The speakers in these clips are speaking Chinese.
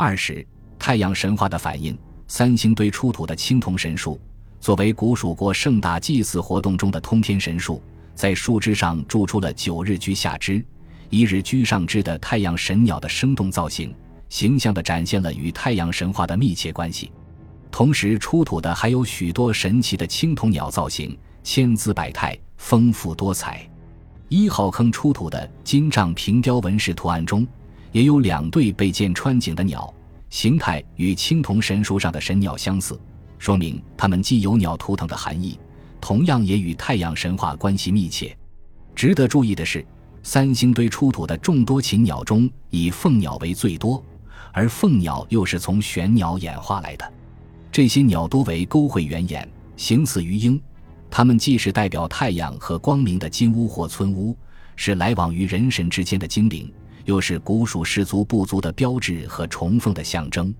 二是太阳神话的反映。三星堆出土的青铜神树，作为古蜀国盛大祭祀活动中的通天神树，在树枝上铸出了九日居下肢、一日居上肢的太阳神鸟的生动造型，形象地展现了与太阳神话的密切关系。同时出土的还有许多神奇的青铜鸟造型，千姿百态，丰富多彩。一号坑出土的金杖平雕纹饰图案中，也有两对被箭穿颈的鸟。形态与青铜神树上的神鸟相似，说明它们既有鸟图腾的含义，同样也与太阳神话关系密切。值得注意的是，三星堆出土的众多禽鸟中，以凤鸟为最多，而凤鸟又是从玄鸟演化来的。这些鸟多为勾喙圆眼，形似鱼鹰，它们既是代表太阳和光明的金乌或村乌，是来往于人神之间的精灵。又是古蜀氏族部族的标志和崇奉的象征，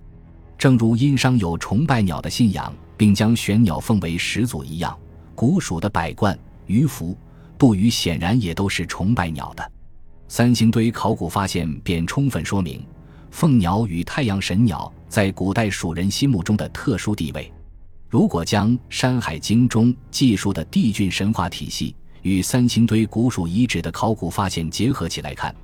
正如殷商有崇拜鸟的信仰，并将玄鸟奉为始祖一样，古蜀的百冠、鱼凫、布鱼显然也都是崇拜鸟的。三星堆考古发现便充分说明，凤鸟与太阳神鸟在古代蜀人心目中的特殊地位。如果将《山海经》中记述的帝俊神话体系与三星堆古蜀遗址的考古发现结合起来看，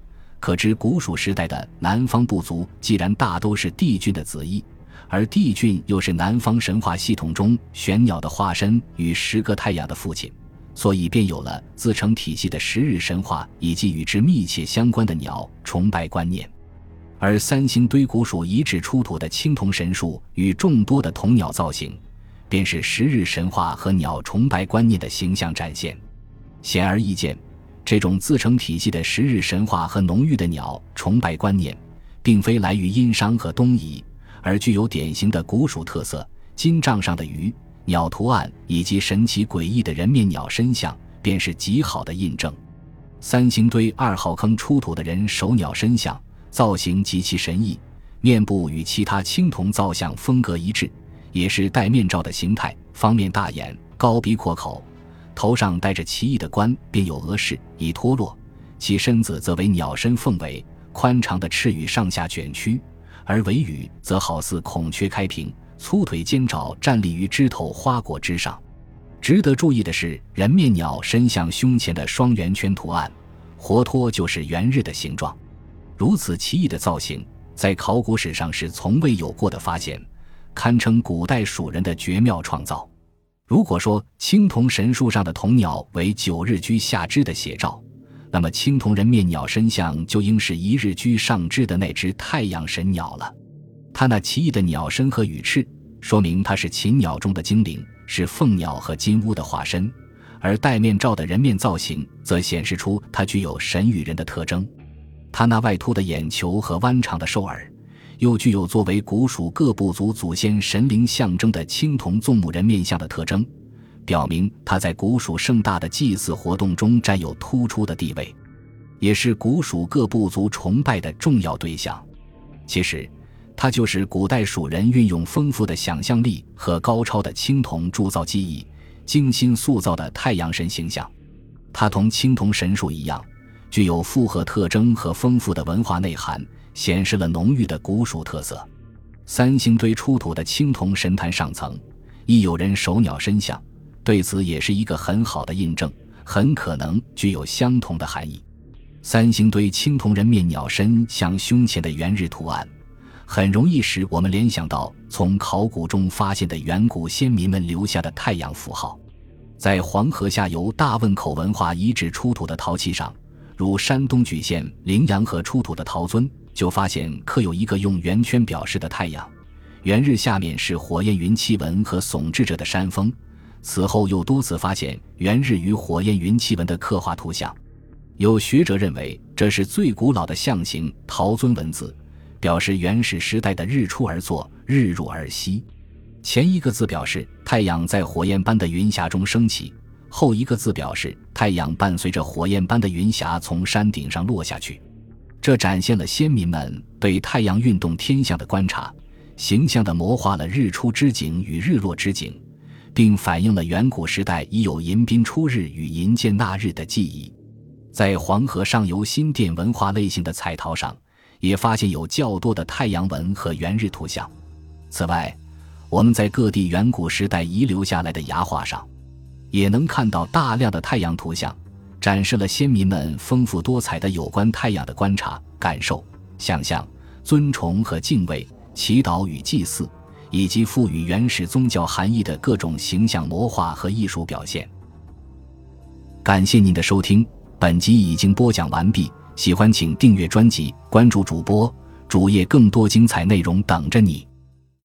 可知古蜀时代的南方部族，既然大都是帝俊的子裔，而帝俊又是南方神话系统中玄鸟的化身与十个太阳的父亲，所以便有了自成体系的十日神话以及与之密切相关的鸟崇拜观念。而三星堆古蜀遗址出土的青铜神树与众多的铜鸟造型，便是十日神话和鸟崇拜观念的形象展现。显而易见。这种自成体系的十日神话和浓郁的鸟崇拜观念，并非来于殷商和东夷，而具有典型的古蜀特色。金杖上的鱼、鸟图案以及神奇诡异的人面鸟身像，便是极好的印证。三星堆二号坑出土的人首鸟身像，造型极其神异，面部与其他青铜造像风格一致，也是戴面罩的形态，方面大眼、高鼻阔口。头上戴着奇异的冠，便有额饰已脱落，其身子则为鸟身凤尾，宽长的翅羽上下卷曲，而尾羽则好似孔雀开屏，粗腿尖爪站立于枝头花果之上。值得注意的是，人面鸟身向胸前的双圆圈图案，活脱就是圆日的形状。如此奇异的造型，在考古史上是从未有过的发现，堪称古代蜀人的绝妙创造。如果说青铜神树上的铜鸟为九日居下肢的写照，那么青铜人面鸟身像就应是一日居上肢的那只太阳神鸟了。它那奇异的鸟身和羽翅，说明它是禽鸟中的精灵，是凤鸟和金乌的化身；而戴面罩的人面造型，则显示出它具有神与人的特征。它那外凸的眼球和弯长的兽耳。又具有作为古蜀各部族祖先神灵象征的青铜纵目人面像的特征，表明他在古蜀盛大的祭祀活动中占有突出的地位，也是古蜀各部族崇拜的重要对象。其实，它就是古代蜀人运用丰富的想象力和高超的青铜铸造技艺，精心塑造的太阳神形象。它同青铜神树一样，具有复合特征和丰富的文化内涵。显示了浓郁的古蜀特色。三星堆出土的青铜神坛上层亦有人首鸟身像，对此也是一个很好的印证，很可能具有相同的含义。三星堆青铜人面鸟身像胸前的圆日图案，很容易使我们联想到从考古中发现的远古先民们留下的太阳符号。在黄河下游大汶口文化遗址出土的陶器上，如山东莒县灵阳河出土的陶尊。就发现刻有一个用圆圈表示的太阳，圆日下面是火焰云气纹和耸峙着的山峰。此后又多次发现圆日与火焰云气纹的刻画图像。有学者认为这是最古老的象形陶尊文字，表示原始时代的日出而作，日入而息。前一个字表示太阳在火焰般的云霞中升起，后一个字表示太阳伴随着火焰般的云霞从山顶上落下去。这展现了先民们对太阳运动天象的观察，形象地模画了日出之景与日落之景，并反映了远古时代已有迎宾出日与迎接纳日的记忆。在黄河上游新店文化类型的彩陶上，也发现有较多的太阳纹和圆日图像。此外，我们在各地远古时代遗留下来的崖画上，也能看到大量的太阳图像，展示了先民们丰富多彩的有关太阳的观察、感受、想象、尊崇和敬畏、祈祷与祭祀，以及赋予原始宗教含义的各种形象魔化和艺术表现。感谢您的收听，本集已经播讲完毕。喜欢请订阅专辑，关注主播主页，更多精彩内容等着你。